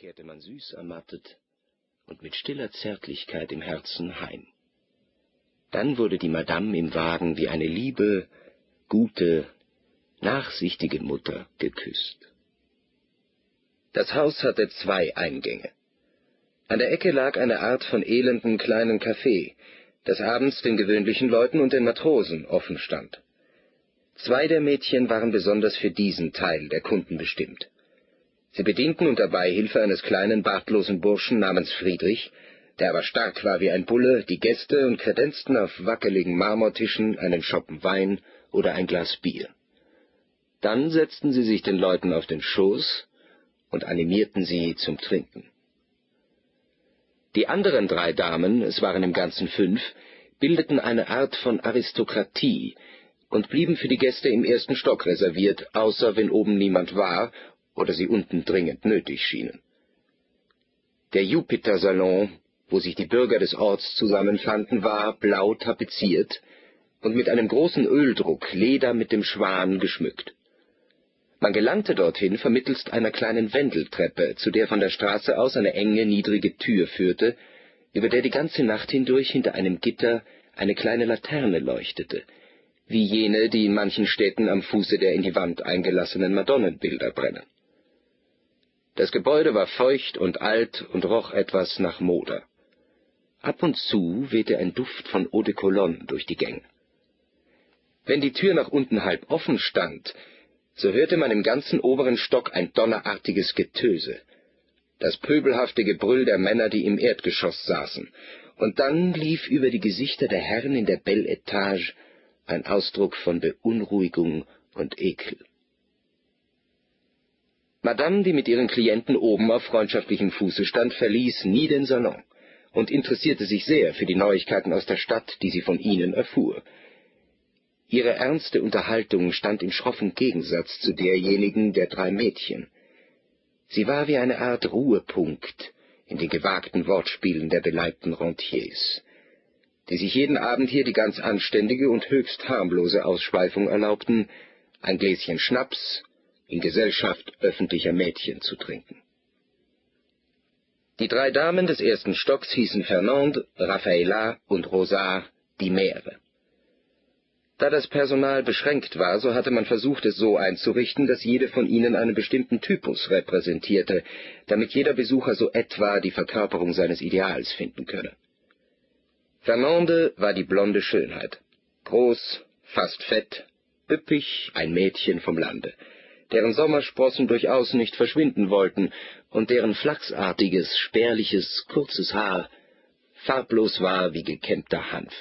kehrte man süß ermattet und mit stiller Zärtlichkeit im Herzen heim. Dann wurde die Madame im Wagen wie eine liebe, gute, nachsichtige Mutter geküsst. Das Haus hatte zwei Eingänge. An der Ecke lag eine Art von elenden kleinen Café, das abends den gewöhnlichen Leuten und den Matrosen offen stand. Zwei der Mädchen waren besonders für diesen Teil der Kunden bestimmt. Sie bedienten unter Beihilfe eines kleinen bartlosen Burschen namens Friedrich, der aber stark war wie ein Bulle, die Gäste und kredenzten auf wackeligen Marmortischen einen Schoppen Wein oder ein Glas Bier. Dann setzten sie sich den Leuten auf den Schoß und animierten sie zum Trinken. Die anderen drei Damen, es waren im Ganzen fünf, bildeten eine Art von Aristokratie und blieben für die Gäste im ersten Stock reserviert, außer wenn oben niemand war oder sie unten dringend nötig schienen. Der Jupiter-Salon, wo sich die Bürger des Orts zusammenfanden, war blau tapeziert und mit einem großen Öldruck Leder mit dem Schwan geschmückt. Man gelangte dorthin vermittelst einer kleinen Wendeltreppe, zu der von der Straße aus eine enge, niedrige Tür führte, über der die ganze Nacht hindurch hinter einem Gitter eine kleine Laterne leuchtete, wie jene, die in manchen Städten am Fuße der in die Wand eingelassenen Madonnenbilder brennen. Das Gebäude war feucht und alt und roch etwas nach Moder. Ab und zu wehte ein Duft von Eau de Cologne durch die Gänge. Wenn die Tür nach unten halb offen stand, so hörte man im ganzen oberen Stock ein donnerartiges Getöse, das pöbelhafte Gebrüll der Männer, die im Erdgeschoss saßen, und dann lief über die Gesichter der Herren in der Belle Etage ein Ausdruck von Beunruhigung und Ekel. Madame, die mit ihren Klienten oben auf freundschaftlichem Fuße stand, verließ nie den Salon und interessierte sich sehr für die Neuigkeiten aus der Stadt, die sie von ihnen erfuhr, Ihre ernste Unterhaltung stand in schroffem Gegensatz zu derjenigen der drei Mädchen. Sie war wie eine Art Ruhepunkt in den gewagten Wortspielen der beleibten Rentiers, die sich jeden Abend hier die ganz anständige und höchst harmlose Ausschweifung erlaubten, ein Gläschen Schnaps in Gesellschaft öffentlicher Mädchen zu trinken. Die drei Damen des ersten Stocks hießen Fernande, Raffaella und Rosard die Meere. Da das Personal beschränkt war, so hatte man versucht, es so einzurichten, dass jede von ihnen einen bestimmten Typus repräsentierte, damit jeder Besucher so etwa die Verkörperung seines Ideals finden könne. Fernande war die blonde Schönheit. Groß, fast fett, üppig, ein Mädchen vom Lande, deren Sommersprossen durchaus nicht verschwinden wollten und deren flachsartiges, spärliches, kurzes Haar farblos war wie gekämmter Hanf.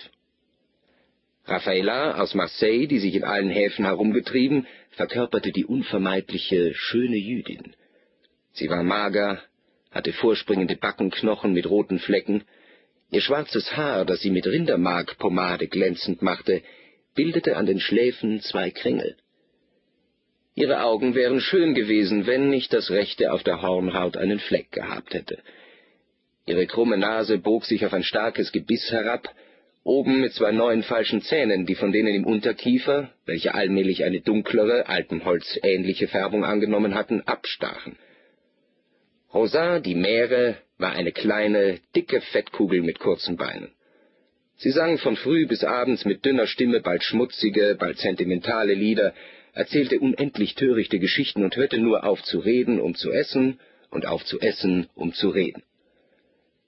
Raffaella aus Marseille, die sich in allen Häfen herumgetrieben, verkörperte die unvermeidliche, schöne Jüdin. Sie war mager, hatte vorspringende Backenknochen mit roten Flecken, ihr schwarzes Haar, das sie mit Rindermarkpomade glänzend machte, bildete an den Schläfen zwei Kringel. Ihre Augen wären schön gewesen, wenn nicht das rechte auf der Hornhaut einen Fleck gehabt hätte. Ihre krumme Nase bog sich auf ein starkes Gebiss herab, oben mit zwei neuen falschen Zähnen, die von denen im Unterkiefer, welche allmählich eine dunklere, Alpenholz ähnliche Färbung angenommen hatten, abstachen. Rosa, die Meere, war eine kleine, dicke Fettkugel mit kurzen Beinen. Sie sang von früh bis abends mit dünner Stimme bald schmutzige, bald sentimentale Lieder, erzählte unendlich törichte Geschichten und hörte nur auf zu reden, um zu essen, und auf zu essen, um zu reden.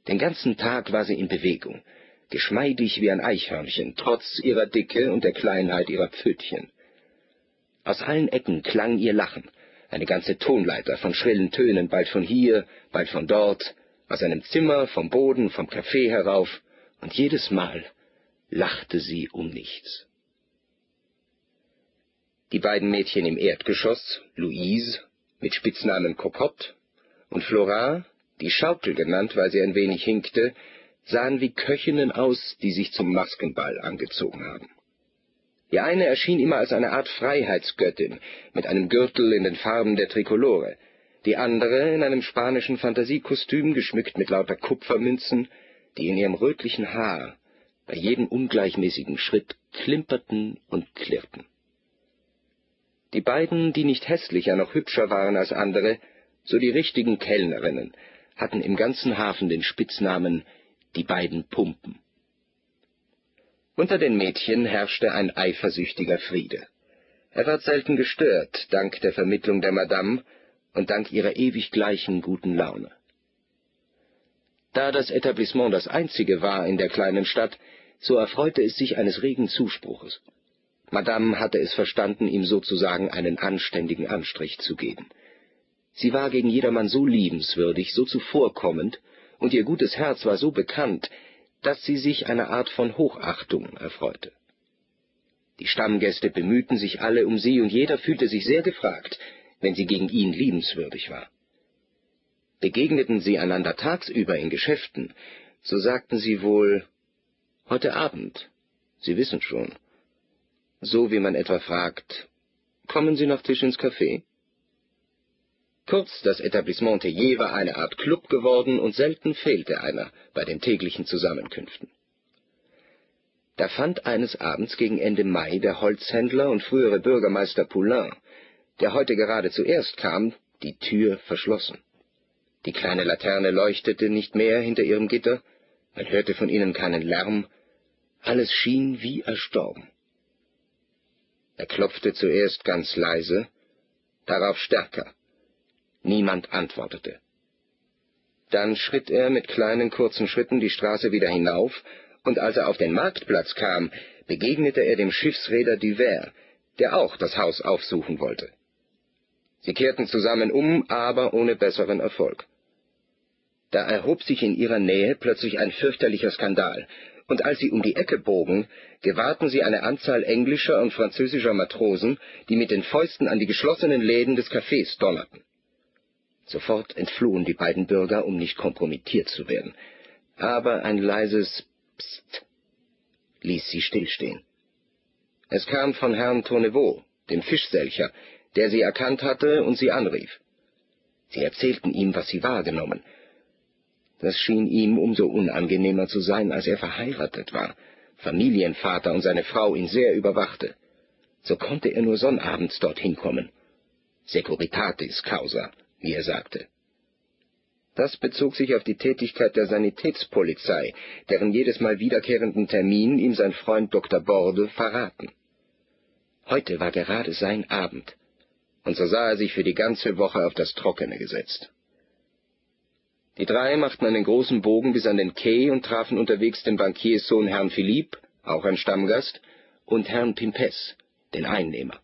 Den ganzen Tag war sie in Bewegung, geschmeidig wie ein Eichhörnchen, trotz ihrer Dicke und der Kleinheit ihrer Pfötchen. Aus allen Ecken klang ihr Lachen, eine ganze Tonleiter von schrillen Tönen, bald von hier, bald von dort, aus einem Zimmer, vom Boden, vom Café herauf, und jedes Mal lachte sie um nichts. Die beiden Mädchen im Erdgeschoss, Louise, mit Spitznamen Cocotte, und Flora, die Schaukel genannt, weil sie ein wenig hinkte, sahen wie Köchinnen aus, die sich zum Maskenball angezogen haben. Die eine erschien immer als eine Art Freiheitsgöttin mit einem Gürtel in den Farben der Trikolore, die andere in einem spanischen Fantasiekostüm geschmückt mit lauter Kupfermünzen, die in ihrem rötlichen Haar bei jedem ungleichmäßigen Schritt klimperten und klirrten. Die beiden, die nicht hässlicher noch hübscher waren als andere, So die richtigen Kellnerinnen hatten im ganzen Hafen den Spitznamen die beiden Pumpen. Unter den Mädchen herrschte ein eifersüchtiger Friede. Er ward selten gestört, dank der Vermittlung der Madame und dank ihrer ewig gleichen guten Laune. Da das Etablissement das einzige war in der kleinen Stadt, so erfreute es sich eines regen Zuspruches. Madame hatte es verstanden, ihm sozusagen einen anständigen Anstrich zu geben. Sie war gegen jedermann so liebenswürdig, so zuvorkommend, und ihr gutes Herz war so bekannt, dass sie sich einer Art von Hochachtung erfreute. Die Stammgäste bemühten sich alle um sie, und jeder fühlte sich sehr gefragt, wenn sie gegen ihn liebenswürdig war. Begegneten sie einander tagsüber in Geschäften, so sagten sie wohl Heute Abend, Sie wissen schon. So wie man etwa fragt, kommen Sie nach Tisch ins Café? Kurz, das Etablissement Théier war eine Art Club geworden und selten fehlte einer bei den täglichen Zusammenkünften. Da fand eines Abends gegen Ende Mai der Holzhändler und frühere Bürgermeister Poulain, der heute gerade zuerst kam, die Tür verschlossen. Die kleine Laterne leuchtete nicht mehr hinter ihrem Gitter, man hörte von ihnen keinen Lärm, alles schien wie erstorben. Er klopfte zuerst ganz leise, darauf stärker. Niemand antwortete. Dann schritt er mit kleinen kurzen Schritten die Straße wieder hinauf, und als er auf den Marktplatz kam, begegnete er dem Schiffsräder Duver, der auch das Haus aufsuchen wollte. Sie kehrten zusammen um, aber ohne besseren Erfolg. Da erhob sich in ihrer Nähe plötzlich ein fürchterlicher Skandal, und als sie um die Ecke bogen, gewahrten sie eine Anzahl englischer und französischer Matrosen, die mit den Fäusten an die geschlossenen Läden des Cafés donnerten. Sofort entflohen die beiden Bürger, um nicht kompromittiert zu werden. Aber ein leises Psst ließ sie stillstehen. Es kam von Herrn Tournevaux, dem Fischselcher, der sie erkannt hatte und sie anrief. Sie erzählten ihm, was sie wahrgenommen. Das schien ihm umso unangenehmer zu sein, als er verheiratet war, Familienvater und seine Frau ihn sehr überwachte. So konnte er nur sonnabends dorthin kommen. Securitatis causa, wie er sagte. Das bezog sich auf die Tätigkeit der Sanitätspolizei, deren jedes Mal wiederkehrenden Termin ihm sein Freund Dr. Borde verraten. Heute war gerade sein Abend, und so sah er sich für die ganze Woche auf das Trockene gesetzt. Die drei machten einen großen Bogen bis an den Quai und trafen unterwegs den Bankierssohn Herrn Philippe, auch ein Stammgast, und Herrn Pimpes, den Einnehmer.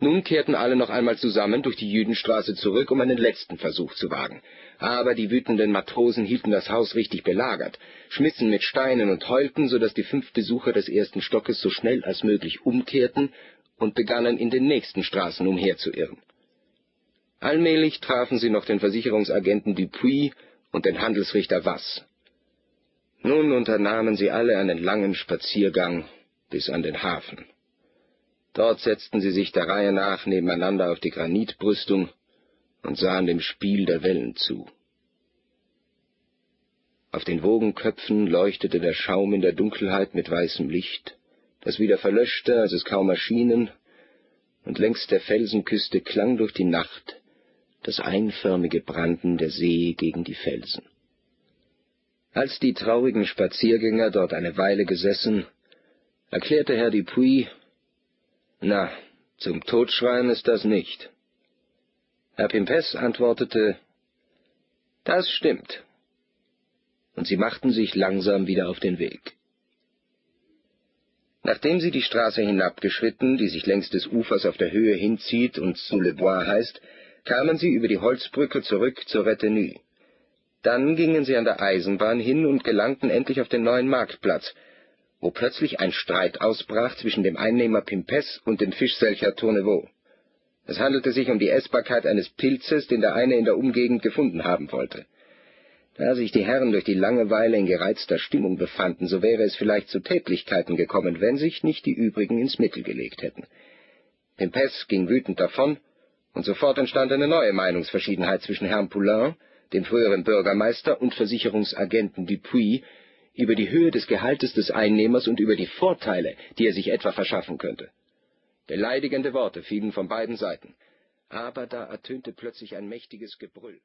Nun kehrten alle noch einmal zusammen durch die Jüdenstraße zurück, um einen letzten Versuch zu wagen. Aber die wütenden Matrosen hielten das Haus richtig belagert, schmissen mit Steinen und heulten, so dass die fünf Besucher des ersten Stockes so schnell als möglich umkehrten und begannen in den nächsten Straßen umherzuirren. Allmählich trafen sie noch den Versicherungsagenten Dupuis und den Handelsrichter Wass. Nun unternahmen sie alle einen langen Spaziergang bis an den Hafen. Dort setzten sie sich der Reihe nach nebeneinander auf die Granitbrüstung und sahen dem Spiel der Wellen zu. Auf den Wogenköpfen leuchtete der Schaum in der Dunkelheit mit weißem Licht, das wieder verlöschte, als es kaum erschienen, und längs der Felsenküste klang durch die Nacht das einförmige Branden der See gegen die Felsen. Als die traurigen Spaziergänger dort eine Weile gesessen, erklärte Herr Dupuis, na, zum Totschreien ist das nicht. Herr Pimpes antwortete, das stimmt. Und sie machten sich langsam wieder auf den Weg. Nachdem sie die Straße hinabgeschritten, die sich längs des Ufers auf der Höhe hinzieht und sous le bois heißt, kamen sie über die Holzbrücke zurück zur Retenue. Dann gingen sie an der Eisenbahn hin und gelangten endlich auf den neuen Marktplatz, wo plötzlich ein Streit ausbrach zwischen dem Einnehmer Pimpes und dem Fischselcher Tournevaux. Es handelte sich um die Essbarkeit eines Pilzes, den der eine in der Umgegend gefunden haben wollte. Da sich die Herren durch die Langeweile in gereizter Stimmung befanden, so wäre es vielleicht zu Tätlichkeiten gekommen, wenn sich nicht die übrigen ins Mittel gelegt hätten. Pimpes ging wütend davon, und sofort entstand eine neue Meinungsverschiedenheit zwischen Herrn Poulain, dem früheren Bürgermeister, und Versicherungsagenten Dupuis über die Höhe des Gehaltes des Einnehmers und über die Vorteile, die er sich etwa verschaffen könnte. Beleidigende Worte fielen von beiden Seiten. Aber da ertönte plötzlich ein mächtiges Gebrüll.